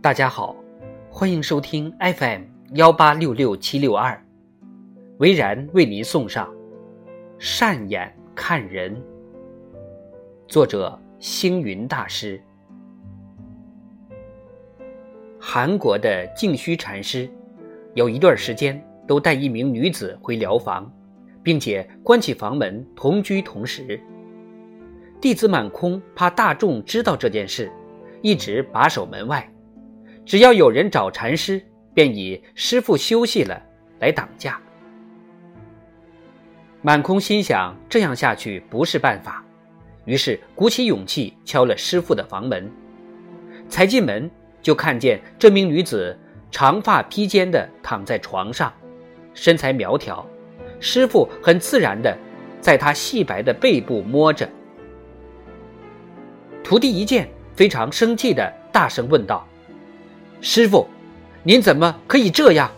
大家好，欢迎收听 FM 幺八六六七六二，维然为您送上《善眼看人》，作者星云大师。韩国的净虚禅师有一段时间都带一名女子回疗房，并且关起房门同居同食。弟子满空怕大众知道这件事，一直把守门外。只要有人找禅师，便以师傅休息了来挡架。满空心想这样下去不是办法，于是鼓起勇气敲了师傅的房门。才进门，就看见这名女子长发披肩的躺在床上，身材苗条。师傅很自然的在她细白的背部摸着。徒弟一见，非常生气的大声问道：“师傅，您怎么可以这样？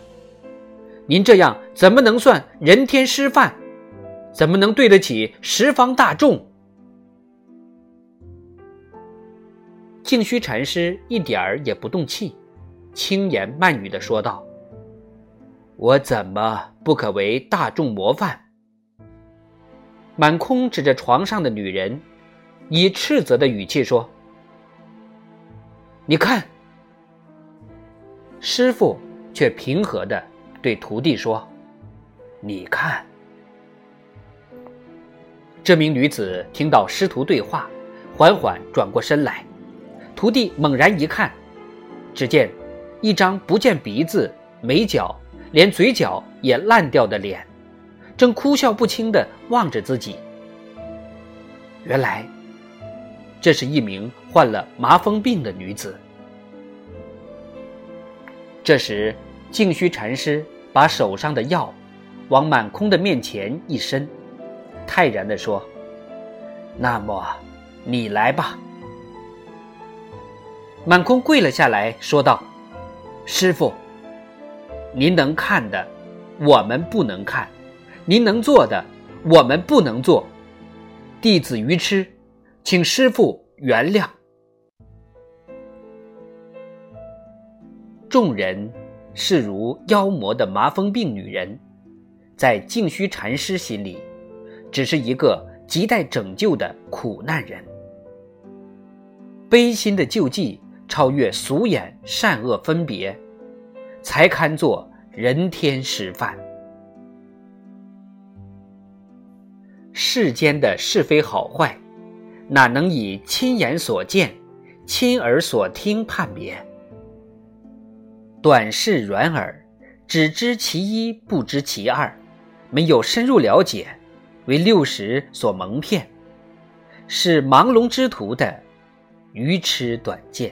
您这样怎么能算人天师范？怎么能对得起十方大众？”净虚禅师一点儿也不动气，轻言慢语的说道：“我怎么不可为大众模范？”满空指着床上的女人。以斥责的语气说：“你看。”师傅却平和的对徒弟说：“你看。”这名女子听到师徒对话，缓缓转过身来。徒弟猛然一看，只见一张不见鼻子、眉角，连嘴角也烂掉的脸，正哭笑不清的望着自己。原来。这是一名患了麻风病的女子。这时，净虚禅师把手上的药往满空的面前一伸，泰然地说：“那么，你来吧。”满空跪了下来，说道：“师傅，您能看的，我们不能看；您能做的，我们不能做。弟子愚痴。”请师傅原谅。众人视如妖魔的麻风病女人，在净虚禅师心里，只是一个亟待拯救的苦难人。悲心的救济超越俗眼善恶分别，才堪作人天师范。世间的是非好坏。哪能以亲眼所见、亲耳所听判别？短视软耳，只知其一，不知其二，没有深入了解，为六十所蒙骗，是盲聋之徒的愚痴短见。